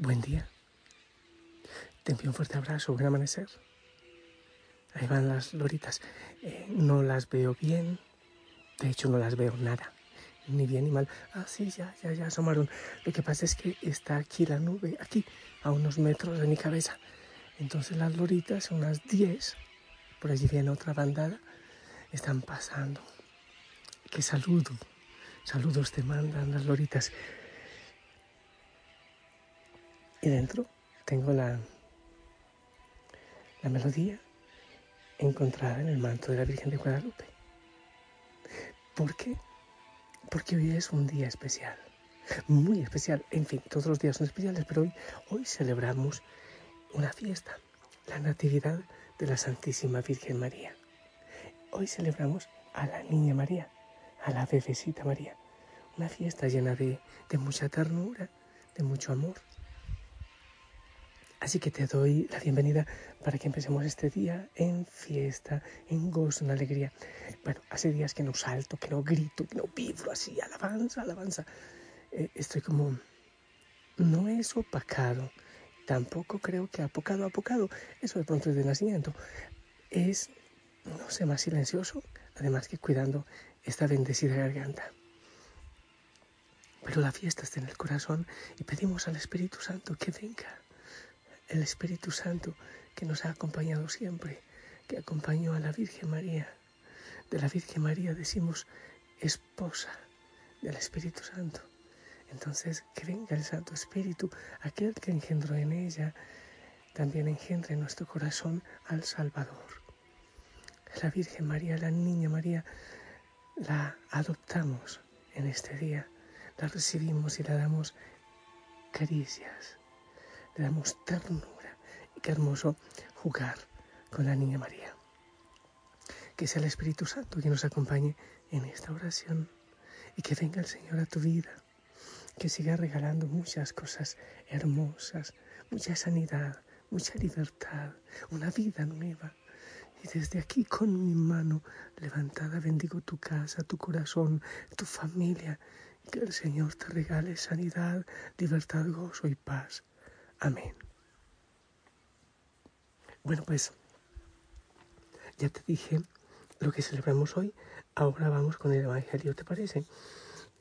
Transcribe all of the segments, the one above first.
Buen día. Te envío un fuerte abrazo, buen amanecer. Ahí van las loritas. Eh, no las veo bien. De hecho, no las veo nada. Ni bien ni mal. Ah, sí, ya, ya, ya asomaron. Lo que pasa es que está aquí la nube, aquí, a unos metros de mi cabeza. Entonces las loritas, unas 10, por allí viene otra bandada, están pasando. Qué saludo. Saludos te mandan las loritas. Y dentro tengo la, la melodía encontrada en el manto de la Virgen de Guadalupe. ¿Por qué? Porque hoy es un día especial, muy especial. En fin, todos los días son especiales, pero hoy, hoy celebramos una fiesta, la Natividad de la Santísima Virgen María. Hoy celebramos a la Niña María, a la bebecita María. Una fiesta llena de, de mucha ternura, de mucho amor. Así que te doy la bienvenida para que empecemos este día en fiesta, en gozo, en alegría. Bueno, hace días que no salto, que no grito, que no vibro así, alabanza, alabanza. Eh, estoy como, no es opacado, tampoco creo que apocado, apocado, eso de pronto es de nacimiento. Es, no sé, más silencioso, además que cuidando esta bendecida garganta. Pero la fiesta está en el corazón y pedimos al Espíritu Santo que venga el Espíritu Santo que nos ha acompañado siempre, que acompañó a la Virgen María. De la Virgen María decimos esposa del Espíritu Santo. Entonces, que venga el Santo Espíritu, aquel que engendró en ella, también engendre en nuestro corazón al Salvador. La Virgen María, la Niña María, la adoptamos en este día, la recibimos y la damos caricias, damos ternura. Y qué hermoso jugar con la Niña María. Que sea el Espíritu Santo quien nos acompañe en esta oración y que venga el Señor a tu vida, que siga regalando muchas cosas hermosas, mucha sanidad, mucha libertad, una vida nueva. Y desde aquí con mi mano levantada bendigo tu casa, tu corazón, tu familia. Que el Señor te regale sanidad, libertad, gozo y paz. Amén. Bueno, pues ya te dije lo que celebramos hoy. Ahora vamos con el Evangelio, ¿te parece?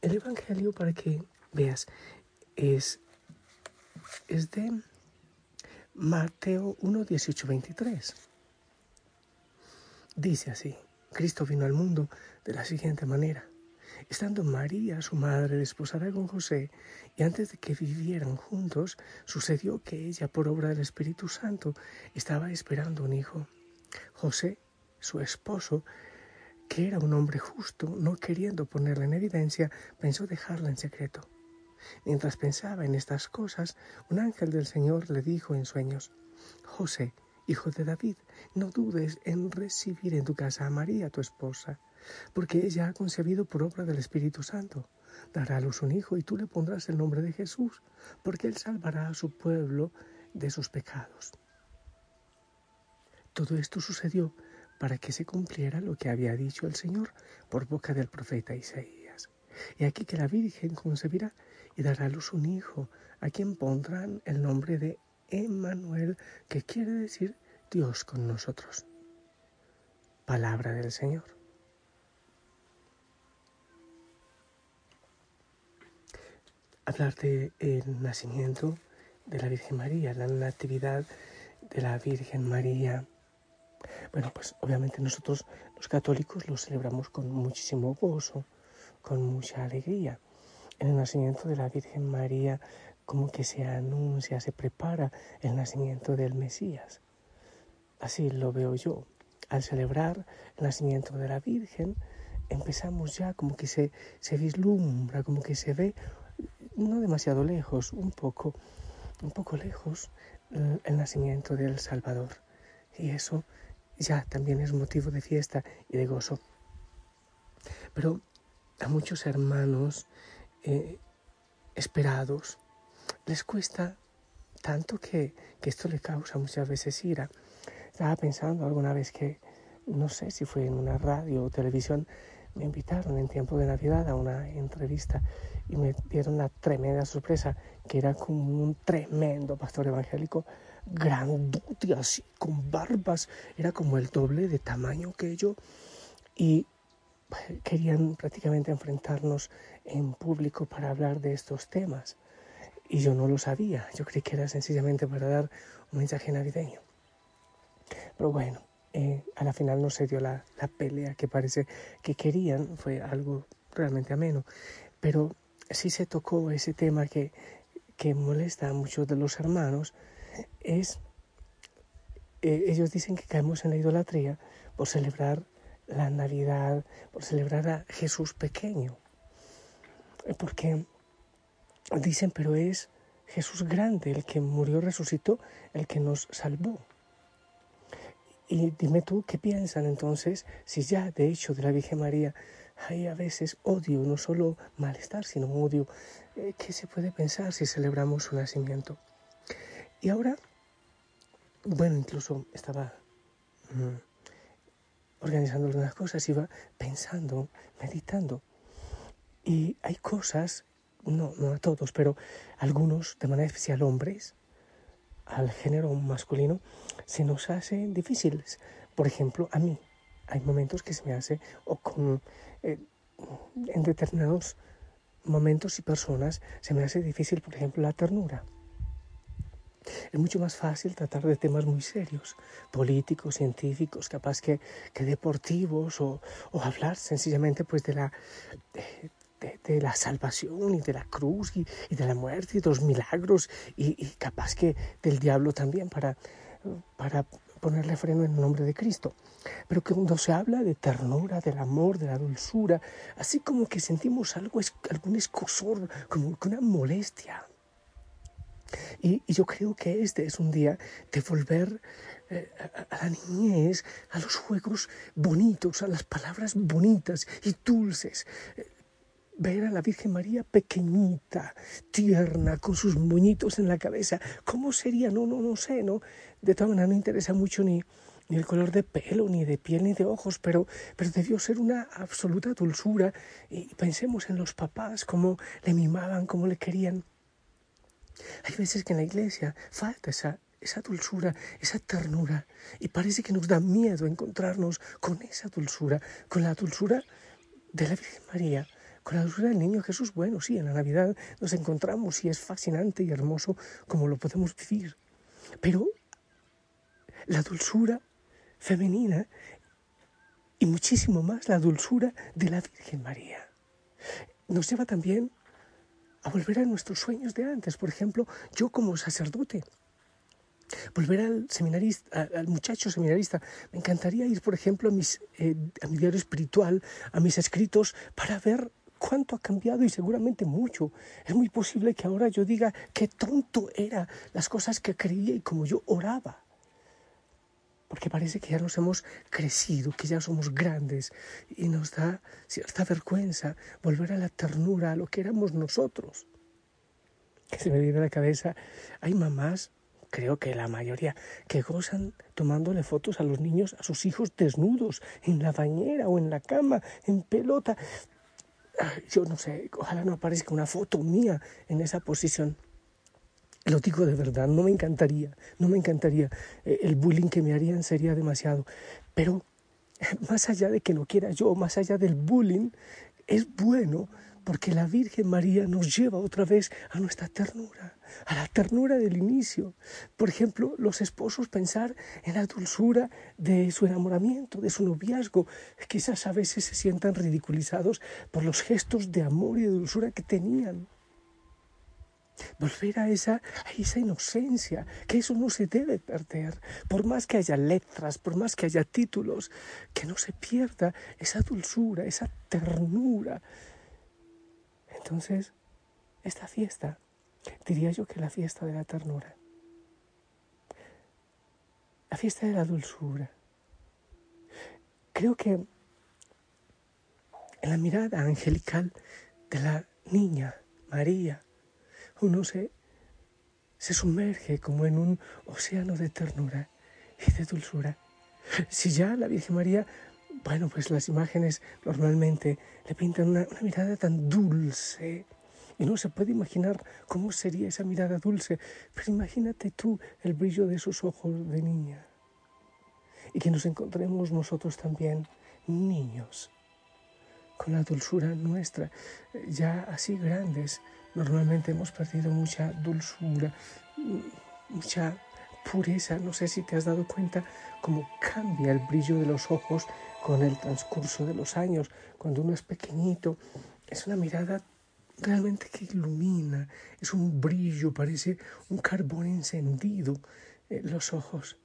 El Evangelio, para que veas, es, es de Mateo 1, 18, 23. Dice así, Cristo vino al mundo de la siguiente manera. Estando María, su madre, desposada con José, y antes de que vivieran juntos, sucedió que ella, por obra del Espíritu Santo, estaba esperando un hijo. José, su esposo, que era un hombre justo, no queriendo ponerla en evidencia, pensó dejarla en secreto. Mientras pensaba en estas cosas, un ángel del Señor le dijo en sueños, José, hijo de David, no dudes en recibir en tu casa a María, tu esposa porque ella ha concebido por obra del Espíritu Santo. Dará a luz un hijo y tú le pondrás el nombre de Jesús, porque él salvará a su pueblo de sus pecados. Todo esto sucedió para que se cumpliera lo que había dicho el Señor por boca del profeta Isaías. Y aquí que la Virgen concebirá y dará a luz un hijo, a quien pondrán el nombre de Emmanuel, que quiere decir Dios con nosotros. Palabra del Señor. Hablar del nacimiento de la Virgen María, la natividad de la Virgen María. Bueno, pues obviamente nosotros los católicos lo celebramos con muchísimo gozo, con mucha alegría. En el nacimiento de la Virgen María como que se anuncia, se prepara el nacimiento del Mesías. Así lo veo yo. Al celebrar el nacimiento de la Virgen, empezamos ya como que se, se vislumbra, como que se ve, no demasiado lejos, un poco, un poco lejos, el nacimiento del Salvador. Y eso ya también es motivo de fiesta y de gozo. Pero a muchos hermanos eh, esperados les cuesta tanto que, que esto le causa muchas veces ira. Estaba pensando alguna vez que, no sé si fue en una radio o televisión, me invitaron en tiempo de Navidad a una entrevista y me dieron una tremenda sorpresa, que era como un tremendo pastor evangélico, grandote, así, con barbas, era como el doble de tamaño que yo, y querían prácticamente enfrentarnos en público para hablar de estos temas. Y yo no lo sabía, yo creí que era sencillamente para dar un mensaje navideño. Pero bueno, eh, a la final no se dio la, la, pelea que parece que querían, fue algo realmente ameno. Pero sí se tocó ese tema que, que molesta a muchos de los hermanos, es, eh, ellos dicen que caemos en la idolatría por celebrar la Navidad, por celebrar a Jesús pequeño. Porque dicen, pero es Jesús grande, el que murió, resucitó, el que nos salvó. Y dime tú, ¿qué piensan entonces si ya de hecho de la Virgen María hay a veces odio, no solo malestar, sino odio? Eh, ¿Qué se puede pensar si celebramos su nacimiento? Y ahora, bueno, incluso estaba mm, organizando algunas cosas, iba pensando, meditando. Y hay cosas, no, no a todos, pero algunos, de manera especial hombres, al género masculino, se nos hacen difíciles. Por ejemplo, a mí hay momentos que se me hace, o con, eh, en determinados momentos y personas, se me hace difícil, por ejemplo, la ternura. Es mucho más fácil tratar de temas muy serios, políticos, científicos, capaz que, que deportivos, o, o, hablar sencillamente pues de la, de, la salvación y de la cruz y, de la muerte y de los milagros y, capaz que del diablo también para, para ponerle freno en el nombre de Cristo. Pero cuando se habla de ternura, del amor, de la dulzura, así como que sentimos algo, algún escosor, como una molestia, y, yo creo que este es un día de volver eh, a, a, la niñez, a los juegos bonitos, a las palabras bonitas y dulces. Eh, ver a la Virgen María pequeñita, tierna, con sus moñitos en la cabeza. ¿Cómo sería? No, no, no sé, ¿no? De todas maneras no interesa mucho ni, ni el color de pelo, ni de piel, ni de ojos, pero, pero debió ser una absoluta dulzura. Y pensemos en los papás, cómo le mimaban, cómo le querían. Hay veces que en la iglesia falta esa, esa dulzura, esa ternura, y parece que nos da miedo encontrarnos con esa dulzura, con la dulzura de la Virgen María, con la dulzura del niño Jesús. Bueno, sí, en la Navidad nos encontramos y es fascinante y hermoso como lo podemos vivir, pero la dulzura femenina y muchísimo más la dulzura de la Virgen María nos lleva también a volver a nuestros sueños de antes. Por ejemplo, yo como sacerdote, volver al seminarista, al muchacho seminarista. Me encantaría ir, por ejemplo, a, mis, eh, a mi diario espiritual, a mis escritos, para ver cuánto ha cambiado y seguramente mucho. Es muy posible que ahora yo diga qué tonto era las cosas que creía y como yo oraba. Porque parece que ya nos hemos crecido, que ya somos grandes y nos da cierta vergüenza volver a la ternura, a lo que éramos nosotros. Que se me viene a la cabeza, hay mamás, creo que la mayoría, que gozan tomándole fotos a los niños, a sus hijos desnudos, en la bañera o en la cama, en pelota. Yo no sé, ojalá no aparezca una foto mía en esa posición. Lo digo de verdad, no me encantaría, no me encantaría. Eh, el bullying que me harían sería demasiado. Pero más allá de que no quiera yo, más allá del bullying, es bueno porque la Virgen María nos lleva otra vez a nuestra ternura, a la ternura del inicio. Por ejemplo, los esposos pensar en la dulzura de su enamoramiento, de su noviazgo. Quizás a veces se sientan ridiculizados por los gestos de amor y de dulzura que tenían. Volver a esa, a esa inocencia, que eso no se debe perder. Por más que haya letras, por más que haya títulos, que no se pierda esa dulzura, esa ternura. Entonces, esta fiesta, diría yo que la fiesta de la ternura, la fiesta de la dulzura. Creo que en la mirada angelical de la niña María, uno se, se sumerge como en un océano de ternura y de dulzura. Si ya la Virgen María, bueno, pues las imágenes normalmente le pintan una, mirada tan dulce, y no se puede imaginar cómo sería esa mirada dulce, pero imagínate tú el brillo de esos ojos de niña. Y que nos encontremos nosotros también niños, con la dulzura nuestra, ya así grandes, Normalmente hemos perdido mucha dulzura, mucha pureza. No sé si te has dado cuenta cómo cambia el brillo de los ojos con el transcurso de los años. Cuando uno es pequeñito, es una mirada realmente que ilumina, es un brillo, parece un carbón encendido en los ojos.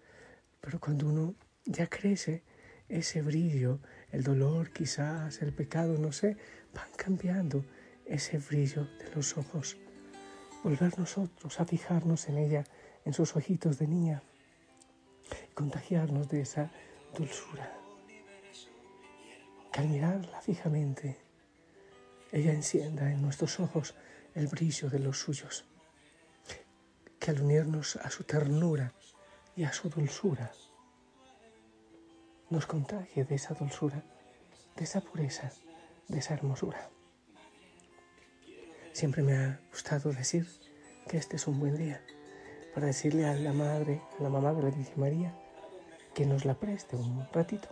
Pero cuando uno ya crece, ese brillo, el dolor quizás, el pecado, no sé, van cambiando ese brillo de los ojos, volver nosotros a fijarnos en ella, en sus ojitos de niña, y contagiarnos de esa dulzura. Que al mirarla fijamente, ella encienda en nuestros ojos el brillo de los suyos. Que al unirnos a su ternura y a su dulzura, nos contagie de esa dulzura, de esa pureza, de esa hermosura. Siempre me ha gustado decir que este es un buen día para decirle a la madre, a la mamá de la Virgen María, que nos la preste un ratito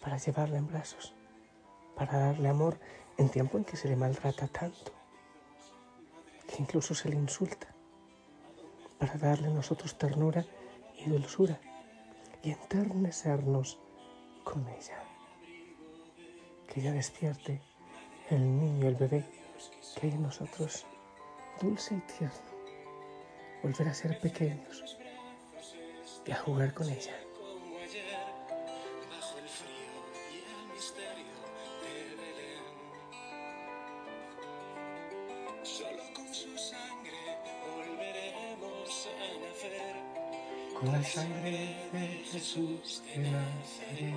para llevarla en brazos, para darle amor en tiempo en que se le maltrata tanto, que incluso se le insulta, para darle a nosotros ternura y dulzura y enternecernos con ella. Que ella despierte el niño, el bebé que hay en nosotros, dulce y tierno, volver a ser pequeños y a jugar con ella. con la sangre de Jesús de Nazaret.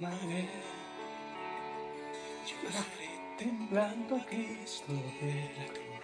Madre, temblando a Cristo de la cruz.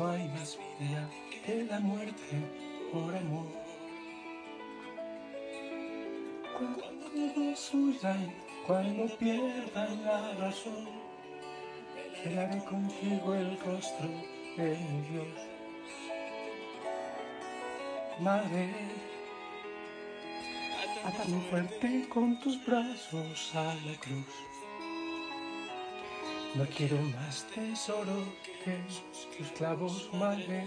No hay más vida que la muerte por amor. Cuando todos huyan, cuando pierdan la razón, velaré contigo el rostro de Dios. Madre, atame fuerte con tus brazos a la cruz. No quiero más tesoro que tus clavos, madre.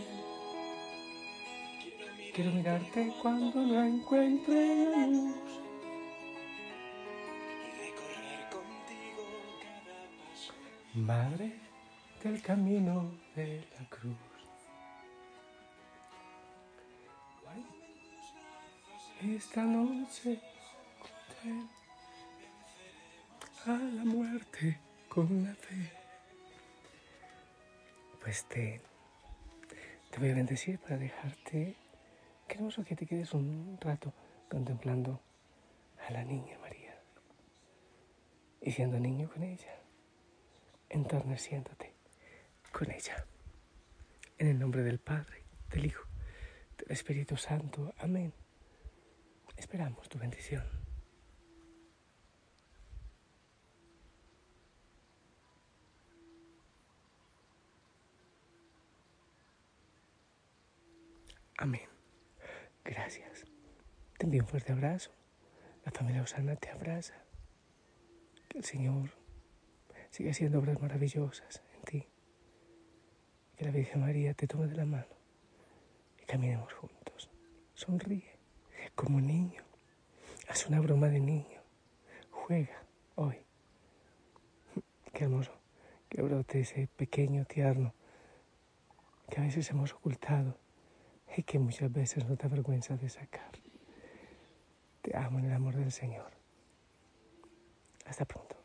Quiero mirarte cuando no encuentre la luz. Madre del camino de la cruz. Esta noche a la muerte con la fe. Pues te, te voy a bendecir para dejarte. Queremos que te quedes un rato contemplando a la niña María y siendo niño con ella, enterneciéndote con ella. En el nombre del Padre, del Hijo, del Espíritu Santo. Amén. Esperamos tu bendición. Amén. Gracias. Te envío un fuerte abrazo. La familia Osana te abraza. Que el Señor siga haciendo obras maravillosas en ti. Que la Virgen María te tome de la mano y caminemos juntos. Sonríe como un niño. Haz una broma de niño. Juega hoy. Qué hermoso que brote ese pequeño tierno que a veces hemos ocultado y que muchas veces no te avergüenza de sacar. Te amo en el amor del Señor. Hasta pronto.